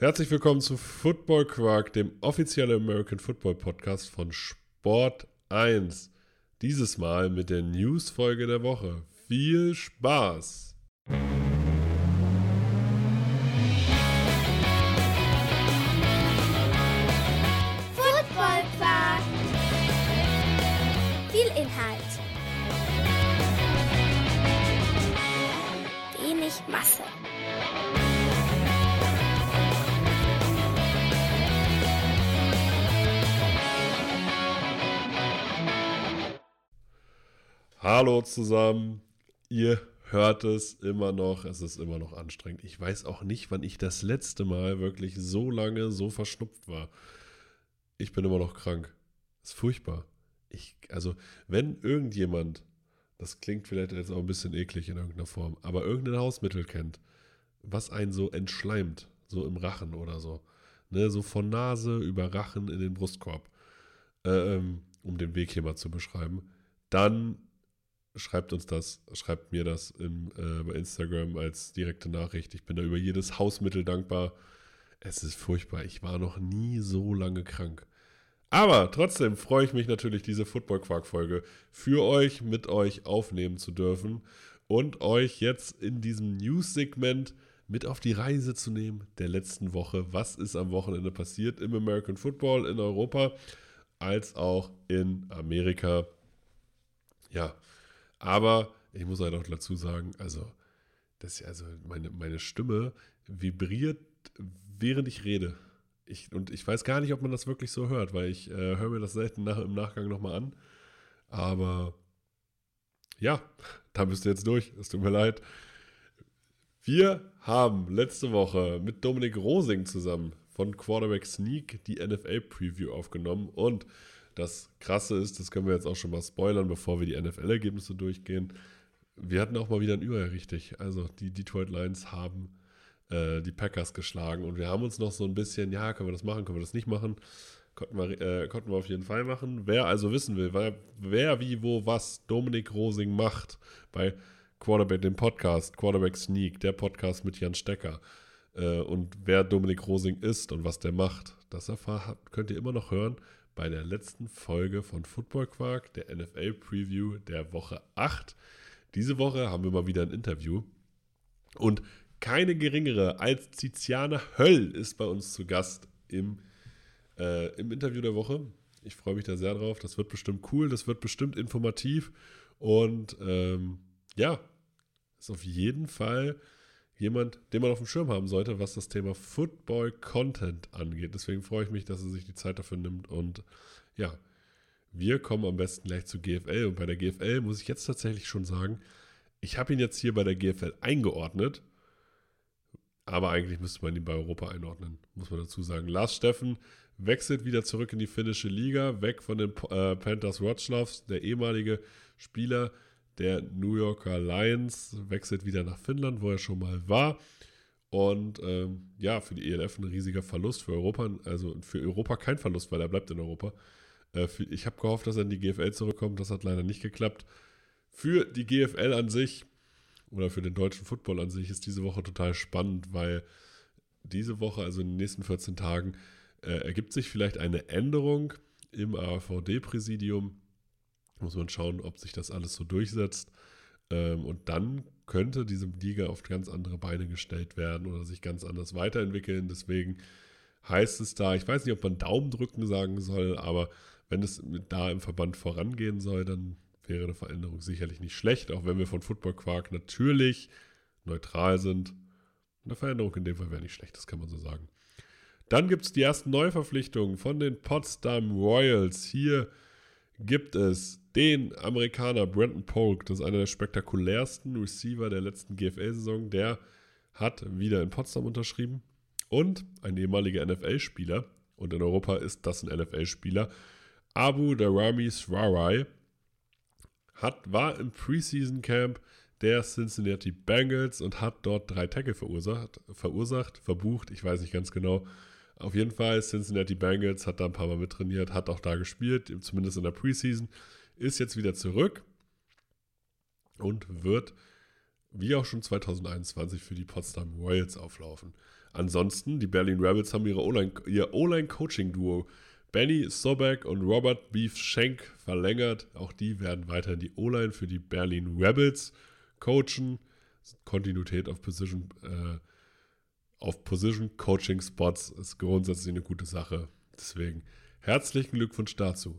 Herzlich willkommen zu Football Quark, dem offiziellen American Football Podcast von Sport 1. Dieses Mal mit der News-Folge der Woche. Viel Spaß! Football Quark. Viel Inhalt. Wenig Masse. Hallo zusammen. Ihr hört es immer noch. Es ist immer noch anstrengend. Ich weiß auch nicht, wann ich das letzte Mal wirklich so lange so verschnupft war. Ich bin immer noch krank. Ist furchtbar. Ich, also, wenn irgendjemand, das klingt vielleicht jetzt auch ein bisschen eklig in irgendeiner Form, aber irgendein Hausmittel kennt, was einen so entschleimt, so im Rachen oder so, ne, so von Nase über Rachen in den Brustkorb, ähm, um den Weg hier mal zu beschreiben, dann schreibt uns das, schreibt mir das im, äh, bei Instagram als direkte Nachricht. Ich bin da über jedes Hausmittel dankbar. Es ist furchtbar. Ich war noch nie so lange krank. Aber trotzdem freue ich mich natürlich, diese Football-Quark-Folge für euch, mit euch aufnehmen zu dürfen und euch jetzt in diesem News-Segment mit auf die Reise zu nehmen der letzten Woche. Was ist am Wochenende passiert im American Football in Europa als auch in Amerika? Ja, aber ich muss halt auch dazu sagen, also, das also meine, meine Stimme vibriert, während ich rede. Ich, und ich weiß gar nicht, ob man das wirklich so hört, weil ich äh, höre mir das selten nach, im Nachgang nochmal an. Aber ja, da bist du jetzt durch. Es tut mir leid. Wir haben letzte Woche mit Dominik Rosing zusammen von Quarterback Sneak die NFL-Preview aufgenommen und das Krasse ist, das können wir jetzt auch schon mal spoilern, bevor wir die NFL-Ergebnisse durchgehen. Wir hatten auch mal wieder ein Über richtig. Also die Detroit Lions haben äh, die Packers geschlagen und wir haben uns noch so ein bisschen, ja, können wir das machen, können wir das nicht machen. Konnten wir, äh, konnten wir auf jeden Fall machen. Wer also wissen will, wer, wer wie, wo, was Dominik Rosing macht bei Quarterback, dem Podcast, Quarterback Sneak, der Podcast mit Jan Stecker äh, und wer Dominik Rosing ist und was der macht, das erfahren, könnt ihr immer noch hören bei der letzten Folge von Football Quark, der NFL Preview der Woche 8. Diese Woche haben wir mal wieder ein Interview und keine geringere als Tiziana Höll ist bei uns zu Gast im, äh, im Interview der Woche. Ich freue mich da sehr drauf. Das wird bestimmt cool, das wird bestimmt informativ und ähm, ja, ist auf jeden Fall jemand, den man auf dem Schirm haben sollte, was das Thema Football Content angeht. Deswegen freue ich mich, dass er sich die Zeit dafür nimmt. Und ja, wir kommen am besten gleich zu GFL. Und bei der GFL muss ich jetzt tatsächlich schon sagen, ich habe ihn jetzt hier bei der GFL eingeordnet. Aber eigentlich müsste man ihn bei Europa einordnen, muss man dazu sagen. Lars Steffen wechselt wieder zurück in die finnische Liga, weg von den äh, Panthers Wroclaw, der ehemalige Spieler, der New Yorker Lions wechselt wieder nach Finnland, wo er schon mal war. Und ähm, ja, für die ELF ein riesiger Verlust, für Europa, also für Europa kein Verlust, weil er bleibt in Europa. Äh, für, ich habe gehofft, dass er in die GFL zurückkommt, das hat leider nicht geklappt. Für die GFL an sich oder für den deutschen Football an sich ist diese Woche total spannend, weil diese Woche, also in den nächsten 14 Tagen, äh, ergibt sich vielleicht eine Änderung im AVD-Präsidium muss man schauen, ob sich das alles so durchsetzt. Ähm, und dann könnte diese Liga auf ganz andere Beine gestellt werden oder sich ganz anders weiterentwickeln. Deswegen heißt es da, ich weiß nicht, ob man Daumen drücken sagen soll, aber wenn es da im Verband vorangehen soll, dann wäre eine Veränderung sicherlich nicht schlecht, auch wenn wir von Football Quark natürlich neutral sind. Eine Veränderung in dem Fall wäre nicht schlecht, das kann man so sagen. Dann gibt es die ersten Neuverpflichtungen von den Potsdam Royals. Hier gibt es den Amerikaner Brandon Polk, das ist einer der spektakulärsten Receiver der letzten GFL-Saison, der hat wieder in Potsdam unterschrieben und ein ehemaliger NFL-Spieler, und in Europa ist das ein NFL-Spieler, Abu Darami Swarai, hat, war im Preseason Camp der Cincinnati Bengals und hat dort drei Tackle verursacht, verursacht, verbucht, ich weiß nicht ganz genau. Auf jeden Fall, Cincinnati Bengals hat da ein paar Mal mittrainiert, hat auch da gespielt, zumindest in der Preseason ist jetzt wieder zurück und wird, wie auch schon 2021, für die Potsdam Royals auflaufen. ansonsten, die Berlin Rebels haben ihre O-Line, ihr O-Line-Coaching-Duo Benny Sobek und Robert Beef Schenk verlängert. Auch die werden weiterhin die O-Line für die Berlin Rebels coachen. Kontinuität auf Position, äh, auf Position Coaching Spots ist grundsätzlich eine gute Sache. Deswegen herzlichen Glückwunsch dazu.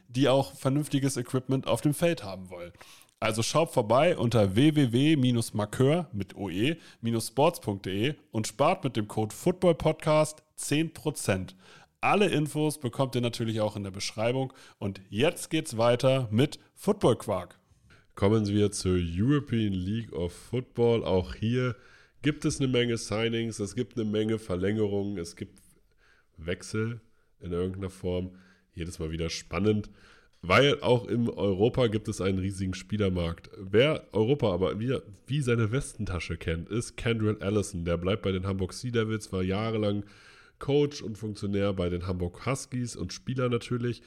die auch vernünftiges Equipment auf dem Feld haben wollen. Also schaut vorbei unter www-markeur mit oe-sports.de und spart mit dem Code FOOTBALLPODCAST 10%. Alle Infos bekommt ihr natürlich auch in der Beschreibung. Und jetzt geht's weiter mit Football Quark. Kommen wir zur European League of Football. Auch hier gibt es eine Menge Signings, es gibt eine Menge Verlängerungen, es gibt Wechsel in irgendeiner Form. Jedes Mal wieder spannend. Weil auch im Europa gibt es einen riesigen Spielermarkt. Wer Europa aber wie, wie seine Westentasche kennt, ist Kendrill Allison. Der bleibt bei den Hamburg Sea Devils, war jahrelang Coach und Funktionär bei den Hamburg Huskies und Spieler natürlich.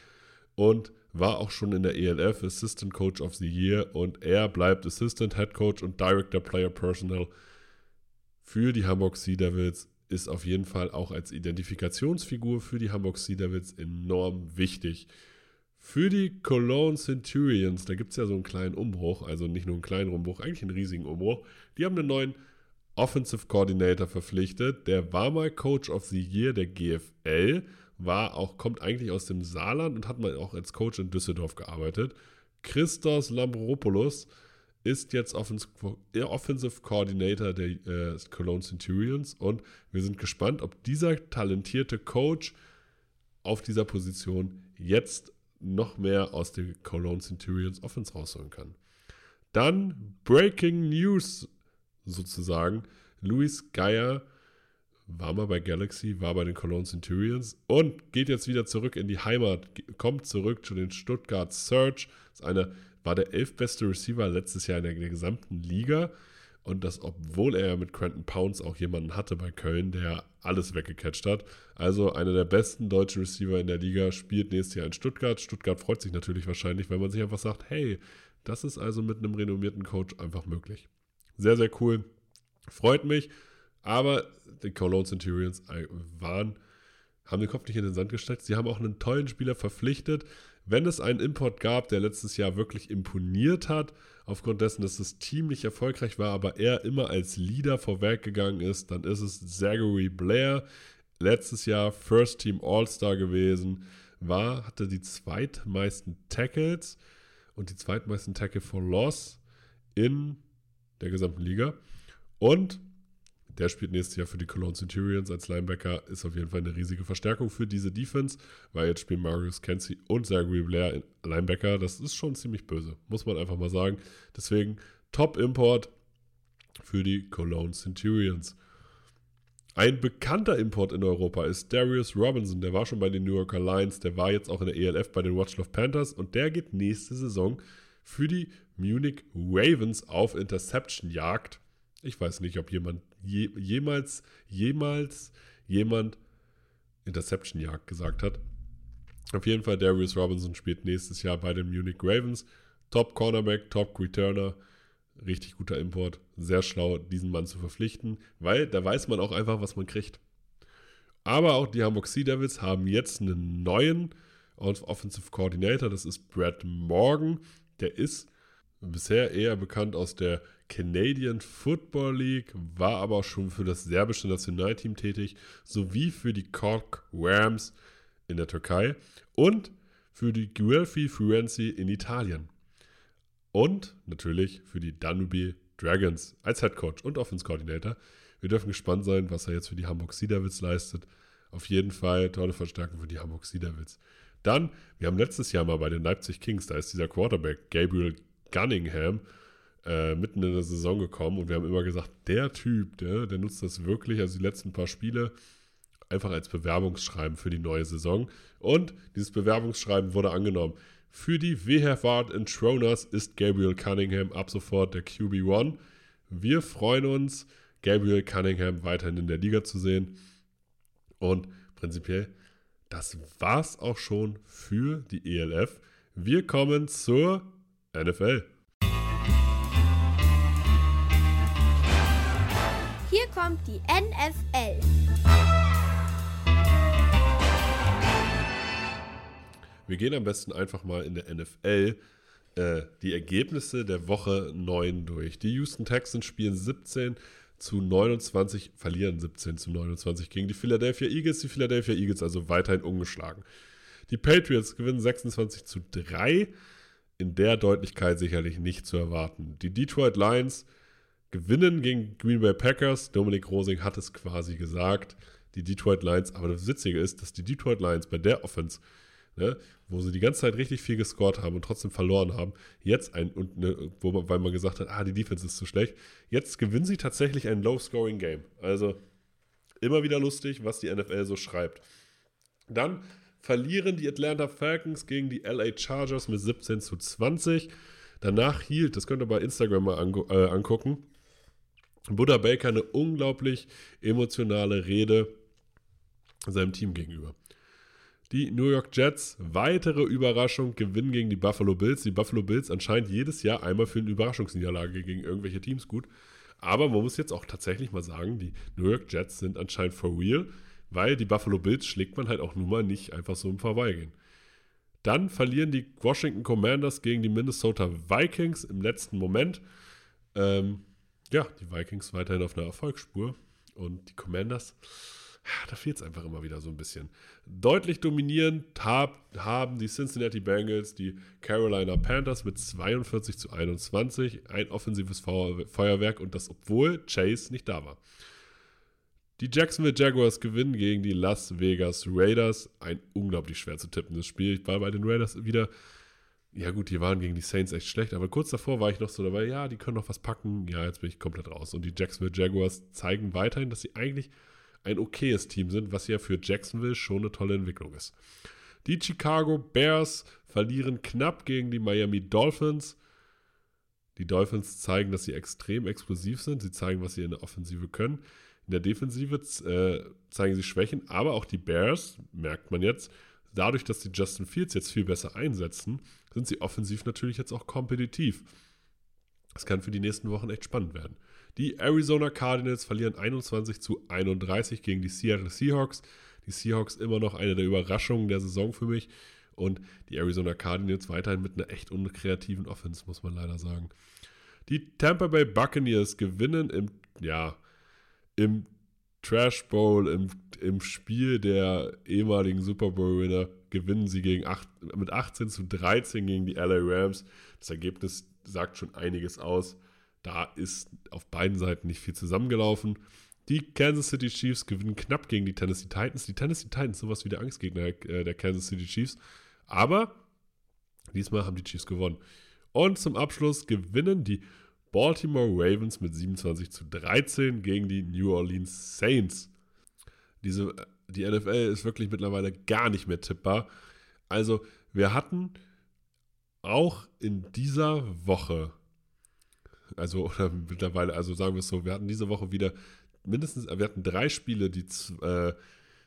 Und war auch schon in der ELF Assistant Coach of the Year. Und er bleibt Assistant Head Coach und Director Player Personal für die Hamburg Sea Devils. Ist auf jeden Fall auch als Identifikationsfigur für die Hamburg Sea Devils enorm wichtig. Für die Cologne Centurions, da gibt es ja so einen kleinen Umbruch, also nicht nur einen kleinen Umbruch, eigentlich einen riesigen Umbruch. Die haben einen neuen Offensive Coordinator verpflichtet. Der war mal Coach of the Year der GFL, war auch, kommt eigentlich aus dem Saarland und hat mal auch als Coach in Düsseldorf gearbeitet. Christos Lambropoulos ist jetzt Offensive Coordinator der äh, Cologne Centurions und wir sind gespannt, ob dieser talentierte Coach auf dieser Position jetzt noch mehr aus der Cologne Centurions Offense rausholen kann. Dann Breaking News sozusagen. Luis Geier war mal bei Galaxy, war bei den Cologne Centurions und geht jetzt wieder zurück in die Heimat, kommt zurück zu den Stuttgart Search. Ist eine, war der elfbeste Receiver letztes Jahr in der, der gesamten Liga. Und das, obwohl er mit Quentin Pounds auch jemanden hatte bei Köln, der alles weggecatcht hat. Also einer der besten deutschen Receiver in der Liga spielt nächstes Jahr in Stuttgart. Stuttgart freut sich natürlich wahrscheinlich, weil man sich einfach sagt, hey, das ist also mit einem renommierten Coach einfach möglich. Sehr, sehr cool. Freut mich. Aber die Cologne Centurions waren, haben den Kopf nicht in den Sand gesteckt. Sie haben auch einen tollen Spieler verpflichtet. Wenn es einen Import gab, der letztes Jahr wirklich imponiert hat, aufgrund dessen, dass das Team nicht erfolgreich war, aber er immer als Leader vorweggegangen ist, dann ist es Zachary Blair. Letztes Jahr First Team All-Star gewesen, war, hatte die zweitmeisten Tackles und die zweitmeisten Tackle for Loss in der gesamten Liga. Und der spielt nächstes Jahr für die Cologne Centurions als Linebacker. Ist auf jeden Fall eine riesige Verstärkung für diese Defense, weil jetzt spielen Marius Kenzie und Zachary Blair in Linebacker. Das ist schon ziemlich böse, muss man einfach mal sagen. Deswegen Top-Import für die Cologne Centurions. Ein bekannter Import in Europa ist Darius Robinson. Der war schon bei den New Yorker Lions, der war jetzt auch in der ELF bei den Watchlove Panthers und der geht nächste Saison für die Munich Ravens auf Interception-Jagd. Ich weiß nicht, ob jemand je, jemals, jemals jemand Interception-Jagd gesagt hat. Auf jeden Fall, Darius Robinson spielt nächstes Jahr bei den Munich Ravens. Top Cornerback, Top Returner. Richtig guter Import. Sehr schlau, diesen Mann zu verpflichten, weil da weiß man auch einfach, was man kriegt. Aber auch die Hamburg Sea Devils haben jetzt einen neuen Offensive Coordinator. Das ist Brad Morgan. Der ist bisher eher bekannt aus der Canadian Football League, war aber auch schon für das serbische Nationalteam tätig, sowie für die Cork Rams in der Türkei und für die Guelfi Firenze in Italien. Und natürlich für die Danube Dragons als Head Coach und Offense Coordinator. Wir dürfen gespannt sein, was er jetzt für die Hamburg Devils leistet. Auf jeden Fall tolle Verstärkung für die Hamburg Devils. Dann, wir haben letztes Jahr mal bei den Leipzig Kings, da ist dieser Quarterback Gabriel Gunningham äh, mitten in der Saison gekommen und wir haben immer gesagt, der Typ, der, der nutzt das wirklich, also die letzten paar Spiele, einfach als Bewerbungsschreiben für die neue Saison. Und dieses Bewerbungsschreiben wurde angenommen. Für die WHF in Troners ist Gabriel Cunningham ab sofort der QB1. Wir freuen uns, Gabriel Cunningham weiterhin in der Liga zu sehen. Und prinzipiell, das war's auch schon für die ELF. Wir kommen zur NFL. Hier kommt die NFL. Wir gehen am besten einfach mal in der NFL äh, die Ergebnisse der Woche 9 durch. Die Houston Texans spielen 17 zu 29, verlieren 17 zu 29 gegen die Philadelphia Eagles. Die Philadelphia Eagles also weiterhin ungeschlagen. Die Patriots gewinnen 26 zu 3. In der Deutlichkeit sicherlich nicht zu erwarten. Die Detroit Lions gewinnen gegen Green Bay Packers. Dominik Rosing hat es quasi gesagt. Die Detroit Lions, aber das Witzige ist, dass die Detroit Lions bei der Offense ne, wo sie die ganze Zeit richtig viel gescored haben und trotzdem verloren haben, jetzt ein, und ne, wo man, weil man gesagt hat, ah, die Defense ist zu schlecht, jetzt gewinnen sie tatsächlich ein Low-Scoring-Game. Also immer wieder lustig, was die NFL so schreibt. Dann verlieren die Atlanta Falcons gegen die LA Chargers mit 17 zu 20. Danach hielt, das könnt ihr bei Instagram mal äh, angucken, Buddha Baker eine unglaublich emotionale Rede seinem Team gegenüber. Die New York Jets, weitere Überraschung, gewinnen gegen die Buffalo Bills. Die Buffalo Bills anscheinend jedes Jahr einmal für eine Überraschungsniederlage gegen irgendwelche Teams gut. Aber man muss jetzt auch tatsächlich mal sagen, die New York Jets sind anscheinend for real, weil die Buffalo Bills schlägt man halt auch nun mal nicht einfach so im Vorbeigehen. Dann verlieren die Washington Commanders gegen die Minnesota Vikings im letzten Moment. Ähm, ja, die Vikings weiterhin auf einer Erfolgsspur und die Commanders da fehlt es einfach immer wieder so ein bisschen. Deutlich dominierend hab, haben die Cincinnati Bengals die Carolina Panthers mit 42 zu 21. Ein offensives Feuerwerk und das, obwohl Chase nicht da war. Die Jacksonville Jaguars gewinnen gegen die Las Vegas Raiders. Ein unglaublich schwer zu tippendes Spiel. Ich war bei den Raiders wieder. Ja, gut, die waren gegen die Saints echt schlecht, aber kurz davor war ich noch so dabei, ja, die können noch was packen. Ja, jetzt bin ich komplett raus. Und die Jacksonville Jaguars zeigen weiterhin, dass sie eigentlich ein okayes Team sind, was ja für Jacksonville schon eine tolle Entwicklung ist. Die Chicago Bears verlieren knapp gegen die Miami Dolphins. Die Dolphins zeigen, dass sie extrem explosiv sind. Sie zeigen, was sie in der Offensive können. In der Defensive äh, zeigen sie Schwächen, aber auch die Bears, merkt man jetzt, dadurch, dass sie Justin Fields jetzt viel besser einsetzen, sind sie offensiv natürlich jetzt auch kompetitiv. Das kann für die nächsten Wochen echt spannend werden. Die Arizona Cardinals verlieren 21 zu 31 gegen die Seattle Seahawks. Die Seahawks immer noch eine der Überraschungen der Saison für mich. Und die Arizona Cardinals weiterhin mit einer echt unkreativen Offense, muss man leider sagen. Die Tampa Bay Buccaneers gewinnen im, ja, im Trash Bowl, im, im Spiel der ehemaligen Super Bowl-Winner, gewinnen sie gegen acht, mit 18 zu 13 gegen die LA Rams. Das Ergebnis sagt schon einiges aus. Da ist auf beiden Seiten nicht viel zusammengelaufen. Die Kansas City Chiefs gewinnen knapp gegen die Tennessee Titans. Die Tennessee Titans, sowas wie der Angstgegner äh, der Kansas City Chiefs. Aber diesmal haben die Chiefs gewonnen. Und zum Abschluss gewinnen die Baltimore Ravens mit 27 zu 13 gegen die New Orleans Saints. Diese, die NFL ist wirklich mittlerweile gar nicht mehr tippbar. Also, wir hatten auch in dieser Woche also oder mittlerweile, also sagen wir es so, wir hatten diese Woche wieder mindestens, wir hatten drei Spiele, die äh,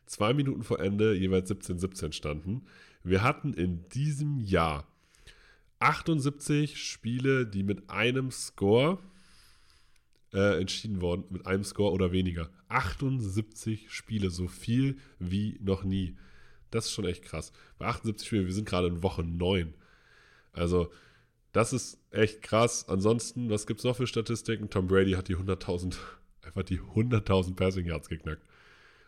zwei Minuten vor Ende jeweils 17-17 standen. Wir hatten in diesem Jahr 78 Spiele, die mit einem Score äh, entschieden wurden, mit einem Score oder weniger. 78 Spiele, so viel wie noch nie. Das ist schon echt krass. Bei 78 Spielen, wir sind gerade in Woche 9. Also, das ist echt krass. Ansonsten, was gibt es noch für Statistiken? Tom Brady hat die 100.000, einfach die 100.000 Passing Yards geknackt.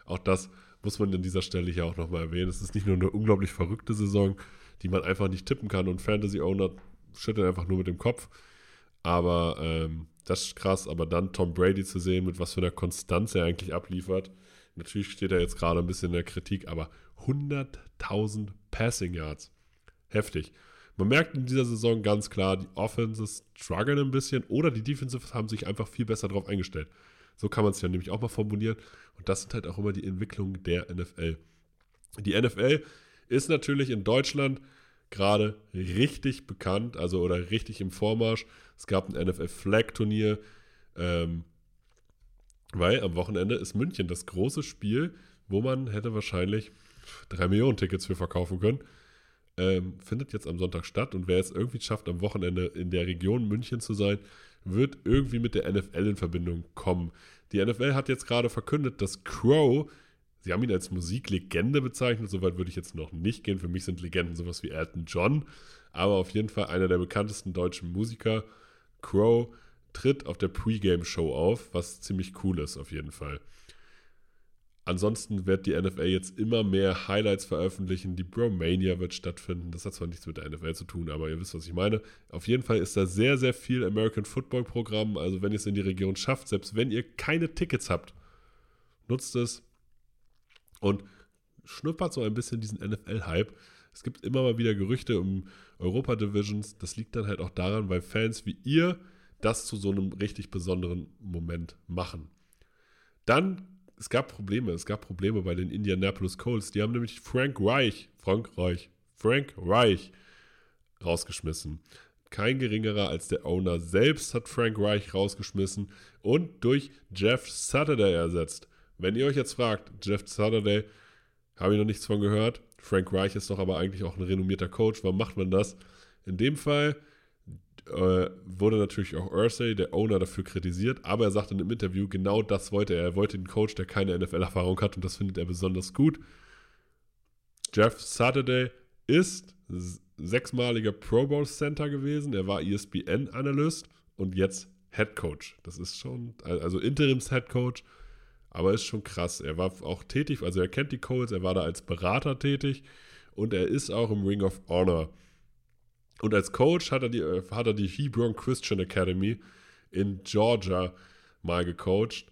Auch das muss man an dieser Stelle hier auch nochmal erwähnen. Es ist nicht nur eine unglaublich verrückte Saison, die man einfach nicht tippen kann und Fantasy-Owner schütteln einfach nur mit dem Kopf. Aber ähm, das ist krass. Aber dann Tom Brady zu sehen, mit was für einer Konstanz er eigentlich abliefert. Natürlich steht er jetzt gerade ein bisschen in der Kritik, aber 100.000 Passing Yards. Heftig. Man merkt in dieser Saison ganz klar, die Offenses strugglen ein bisschen oder die Defensives haben sich einfach viel besser darauf eingestellt. So kann man es ja nämlich auch mal formulieren. Und das sind halt auch immer die Entwicklungen der NFL. Die NFL ist natürlich in Deutschland gerade richtig bekannt, also oder richtig im Vormarsch. Es gab ein NFL-Flag-Turnier, ähm, weil am Wochenende ist München das große Spiel, wo man hätte wahrscheinlich drei Millionen Tickets für verkaufen können. Ähm, findet jetzt am Sonntag statt und wer es irgendwie schafft, am Wochenende in der Region München zu sein, wird irgendwie mit der NFL in Verbindung kommen. Die NFL hat jetzt gerade verkündet, dass Crow, sie haben ihn als Musiklegende bezeichnet, soweit würde ich jetzt noch nicht gehen. Für mich sind Legenden sowas wie Elton John, aber auf jeden Fall einer der bekanntesten deutschen Musiker. Crow tritt auf der Pre-Game-Show auf, was ziemlich cool ist, auf jeden Fall. Ansonsten wird die NFL jetzt immer mehr Highlights veröffentlichen. Die Bromania wird stattfinden. Das hat zwar nichts mit der NFL zu tun, aber ihr wisst, was ich meine. Auf jeden Fall ist da sehr, sehr viel American Football Programm. Also wenn ihr es in die Region schafft, selbst wenn ihr keine Tickets habt, nutzt es und schnuppert so ein bisschen diesen NFL-Hype. Es gibt immer mal wieder Gerüchte um Europa-Divisions. Das liegt dann halt auch daran, weil Fans wie ihr das zu so einem richtig besonderen Moment machen. Dann es gab Probleme. Es gab Probleme bei den Indianapolis Colts. Die haben nämlich Frank Reich, Frank Reich, Frank Reich rausgeschmissen. Kein geringerer als der Owner selbst hat Frank Reich rausgeschmissen und durch Jeff Saturday ersetzt. Wenn ihr euch jetzt fragt, Jeff Saturday, habe ich noch nichts von gehört. Frank Reich ist doch aber eigentlich auch ein renommierter Coach. Warum macht man das? In dem Fall äh, wurde natürlich auch Ursay, der Owner, dafür kritisiert, aber er sagte in einem Interview, genau das wollte er. Er wollte einen Coach, der keine NFL-Erfahrung hat und das findet er besonders gut. Jeff Saturday ist sechsmaliger Pro Bowl Center gewesen. Er war ESPN-Analyst und jetzt Head Coach. Das ist schon, also Interims-Head Coach, aber ist schon krass. Er war auch tätig, also er kennt die Colts, er war da als Berater tätig und er ist auch im Ring of Honor und als Coach hat er die, äh, hat er die Hebron Christian Academy in Georgia mal gecoacht.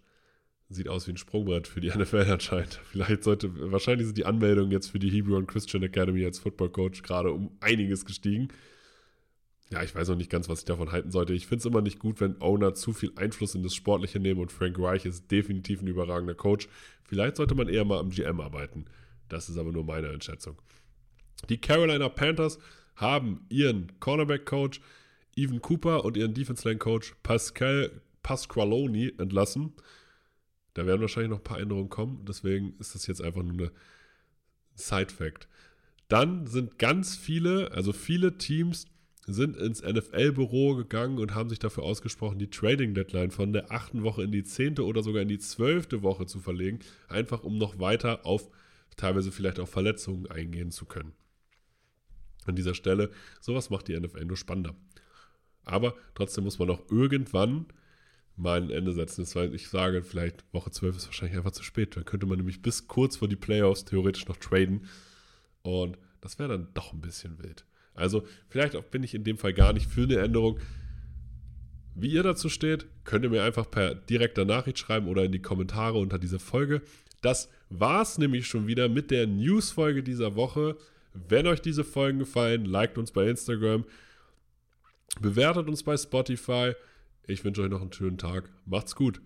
Sieht aus wie ein Sprungbrett für die NFL anscheinend. Vielleicht sollte, wahrscheinlich sind die Anmeldungen jetzt für die Hebron Christian Academy als Football Coach gerade um einiges gestiegen. Ja, ich weiß noch nicht ganz, was ich davon halten sollte. Ich finde es immer nicht gut, wenn Owner zu viel Einfluss in das Sportliche nehmen und Frank Reich ist definitiv ein überragender Coach. Vielleicht sollte man eher mal am GM arbeiten. Das ist aber nur meine Einschätzung. Die Carolina Panthers haben ihren Cornerback-Coach Evan Cooper und ihren Defense-Line-Coach Pascal Pasqualoni entlassen. Da werden wahrscheinlich noch ein paar Änderungen kommen. Deswegen ist das jetzt einfach nur eine Side-Fact. Dann sind ganz viele, also viele Teams sind ins NFL-Büro gegangen und haben sich dafür ausgesprochen, die Trading-Deadline von der achten Woche in die zehnte oder sogar in die zwölfte Woche zu verlegen, einfach um noch weiter auf teilweise vielleicht auch Verletzungen eingehen zu können an dieser Stelle. Sowas macht die NFL nur spannender. Aber trotzdem muss man auch irgendwann mal ein Ende setzen. Das heißt, ich sage, vielleicht Woche 12 ist wahrscheinlich einfach zu spät. Dann könnte man nämlich bis kurz vor die Playoffs theoretisch noch traden. Und das wäre dann doch ein bisschen wild. Also, vielleicht auch bin ich in dem Fall gar nicht für eine Änderung. Wie ihr dazu steht, könnt ihr mir einfach per direkter Nachricht schreiben oder in die Kommentare unter dieser Folge. Das war's nämlich schon wieder mit der News-Folge dieser Woche. Wenn euch diese Folgen gefallen, liked uns bei Instagram, bewertet uns bei Spotify. Ich wünsche euch noch einen schönen Tag. Macht's gut.